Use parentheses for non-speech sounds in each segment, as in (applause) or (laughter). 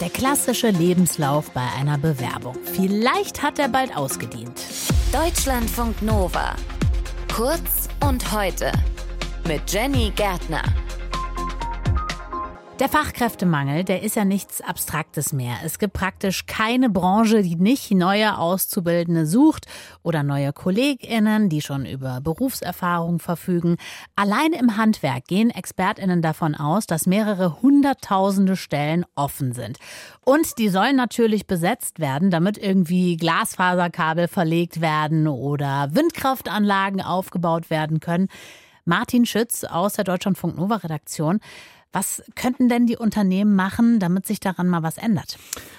Der klassische Lebenslauf bei einer Bewerbung. Vielleicht hat er bald ausgedient. Deutschlandfunk Nova. Kurz und heute. Mit Jenny Gärtner. Der Fachkräftemangel, der ist ja nichts Abstraktes mehr. Es gibt praktisch keine Branche, die nicht neue Auszubildende sucht oder neue KollegInnen, die schon über Berufserfahrung verfügen. Allein im Handwerk gehen ExpertInnen davon aus, dass mehrere hunderttausende Stellen offen sind. Und die sollen natürlich besetzt werden, damit irgendwie Glasfaserkabel verlegt werden oder Windkraftanlagen aufgebaut werden können. Martin Schütz aus der Deutschlandfunk Nova Redaktion. Was könnten denn die Unternehmen machen, damit sich daran mal was ändert?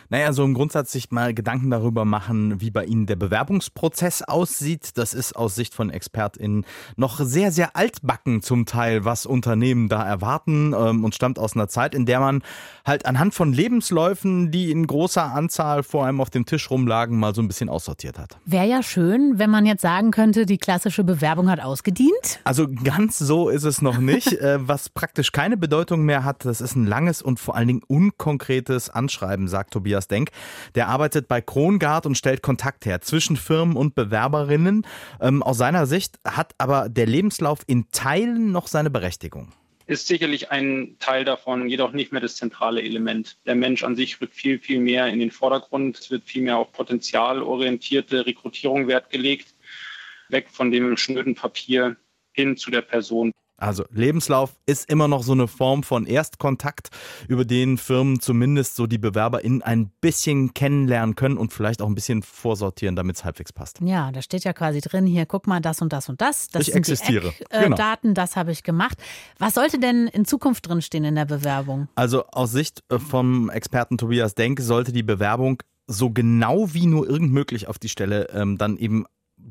Naja, so im Grundsatz sich mal Gedanken darüber machen, wie bei Ihnen der Bewerbungsprozess aussieht. Das ist aus Sicht von ExpertInnen noch sehr, sehr altbacken zum Teil, was Unternehmen da erwarten ähm, und stammt aus einer Zeit, in der man halt anhand von Lebensläufen, die in großer Anzahl vor allem auf dem Tisch rumlagen, mal so ein bisschen aussortiert hat. Wäre ja schön, wenn man jetzt sagen könnte, die klassische Bewerbung hat ausgedient. Also ganz so ist es noch nicht. (laughs) Äh, was praktisch keine Bedeutung mehr hat, das ist ein langes und vor allen Dingen unkonkretes Anschreiben, sagt Tobias Tobias Denk. Der arbeitet bei Krongard und stellt Kontakt her zwischen Firmen und Bewerberinnen. Ähm, aus seiner Sicht hat aber der Lebenslauf in Teilen noch seine Berechtigung ist sicherlich ein Teil davon, jedoch nicht mehr das zentrale Element. Der Mensch an sich rückt viel, viel mehr in den Vordergrund. Es wird viel mehr auf potenzialorientierte Rekrutierung Wert gelegt, weg von dem schnöden Papier hin zu der Person. Also Lebenslauf ist immer noch so eine Form von Erstkontakt, über den Firmen zumindest so die BewerberInnen ein bisschen kennenlernen können und vielleicht auch ein bisschen vorsortieren, damit es halbwegs passt. Ja, da steht ja quasi drin, hier guck mal, das und das und das. Das ich existiere. Die genau. das habe ich gemacht. Was sollte denn in Zukunft drinstehen in der Bewerbung? Also aus Sicht äh, vom Experten Tobias Denk sollte die Bewerbung so genau wie nur irgend möglich auf die Stelle ähm, dann eben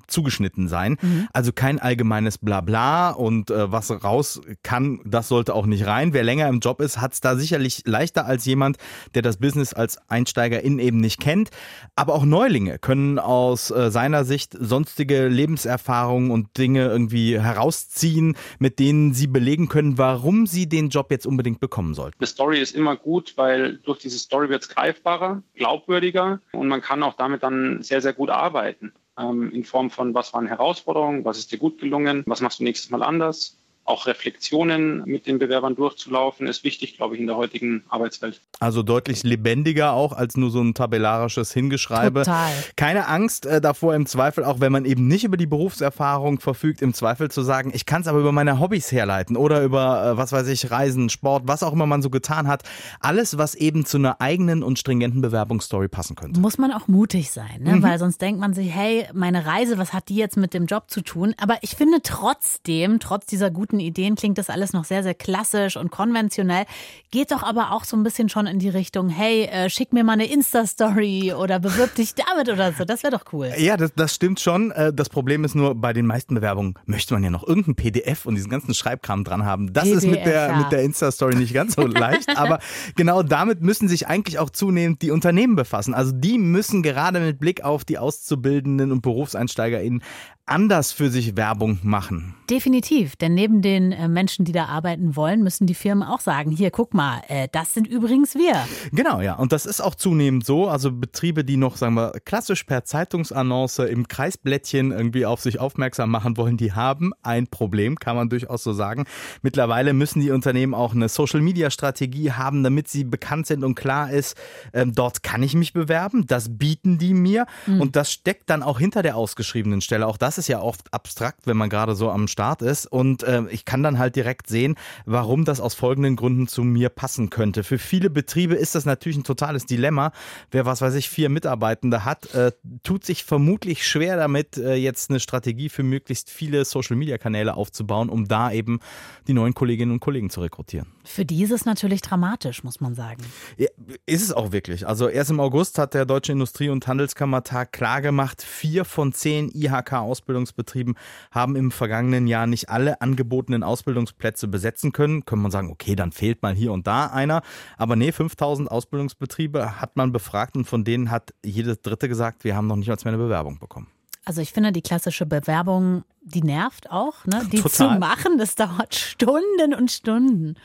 zugeschnitten sein. Mhm. Also kein allgemeines Blabla und äh, was raus kann, das sollte auch nicht rein. Wer länger im Job ist, hat es da sicherlich leichter als jemand, der das Business als Einsteigerin eben nicht kennt. Aber auch Neulinge können aus äh, seiner Sicht sonstige Lebenserfahrungen und Dinge irgendwie herausziehen, mit denen sie belegen können, warum sie den Job jetzt unbedingt bekommen sollten. Die Story ist immer gut, weil durch diese Story wird es greifbarer, glaubwürdiger und man kann auch damit dann sehr, sehr gut arbeiten in Form von, was waren Herausforderungen, was ist dir gut gelungen, was machst du nächstes Mal anders auch Reflexionen mit den Bewerbern durchzulaufen, ist wichtig, glaube ich, in der heutigen Arbeitswelt. Also deutlich lebendiger auch als nur so ein tabellarisches Hingeschreibe. Total. Keine Angst äh, davor im Zweifel, auch wenn man eben nicht über die Berufserfahrung verfügt, im Zweifel zu sagen, ich kann es aber über meine Hobbys herleiten oder über, äh, was weiß ich, Reisen, Sport, was auch immer man so getan hat. Alles, was eben zu einer eigenen und stringenten Bewerbungsstory passen könnte. Muss man auch mutig sein, ne? Mhm. weil sonst denkt man sich, hey, meine Reise, was hat die jetzt mit dem Job zu tun? Aber ich finde trotzdem, trotz dieser guten guten Ideen klingt das alles noch sehr, sehr klassisch und konventionell. Geht doch aber auch so ein bisschen schon in die Richtung, hey, äh, schick mir mal eine Insta-Story oder bewirb dich damit oder so. Das wäre doch cool. Ja, das, das stimmt schon. Äh, das Problem ist nur, bei den meisten Bewerbungen möchte man ja noch irgendein PDF und diesen ganzen Schreibkram dran haben. Das PDF, ist mit der, ja. der Insta-Story nicht ganz so leicht. aber (laughs) genau damit müssen sich eigentlich auch zunehmend die Unternehmen befassen. Also die müssen gerade mit Blick auf die Auszubildenden und BerufseinsteigerInnen anders für sich Werbung machen. Definitiv, denn neben den äh, Menschen, die da arbeiten wollen, müssen die Firmen auch sagen, hier, guck mal, äh, das sind übrigens wir. Genau, ja, und das ist auch zunehmend so. Also Betriebe, die noch, sagen wir, klassisch per Zeitungsannonce im Kreisblättchen irgendwie auf sich aufmerksam machen wollen, die haben ein Problem, kann man durchaus so sagen. Mittlerweile müssen die Unternehmen auch eine Social-Media-Strategie haben, damit sie bekannt sind und klar ist, äh, dort kann ich mich bewerben, das bieten die mir mhm. und das steckt dann auch hinter der ausgeschriebenen Stelle. Auch das ist ja oft abstrakt, wenn man gerade so am Start ist. Und äh, ich kann dann halt direkt sehen, warum das aus folgenden Gründen zu mir passen könnte. Für viele Betriebe ist das natürlich ein totales Dilemma. Wer, was weiß ich, vier Mitarbeitende hat, äh, tut sich vermutlich schwer damit, äh, jetzt eine Strategie für möglichst viele Social-Media-Kanäle aufzubauen, um da eben die neuen Kolleginnen und Kollegen zu rekrutieren. Für die ist es natürlich dramatisch, muss man sagen. Ja, ist es auch wirklich. Also erst im August hat der Deutsche Industrie- und Handelskammertag klargemacht, vier von zehn IHK-Ausbildungen Ausbildungsbetrieben haben im vergangenen Jahr nicht alle angebotenen Ausbildungsplätze besetzen können. Können man sagen, okay, dann fehlt mal hier und da einer. Aber nee, 5000 Ausbildungsbetriebe hat man befragt und von denen hat jedes dritte gesagt, wir haben noch nicht mal eine Bewerbung bekommen. Also ich finde, die klassische Bewerbung, die nervt auch, ne? Die Total. zu machen, das dauert Stunden und Stunden.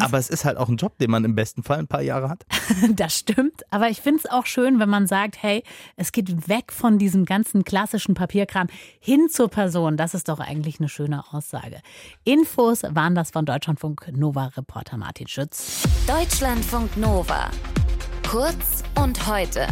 Aber es ist halt auch ein Job, den man im besten Fall ein paar Jahre hat. (laughs) Das stimmt, aber ich finde es auch schön, wenn man sagt, hey, es geht weg von diesem ganzen klassischen Papierkram hin zur Person. Das ist doch eigentlich eine schöne Aussage. Infos waren das von Deutschlandfunk Nova Reporter Martin Schütz. Deutschlandfunk Nova. Kurz und heute.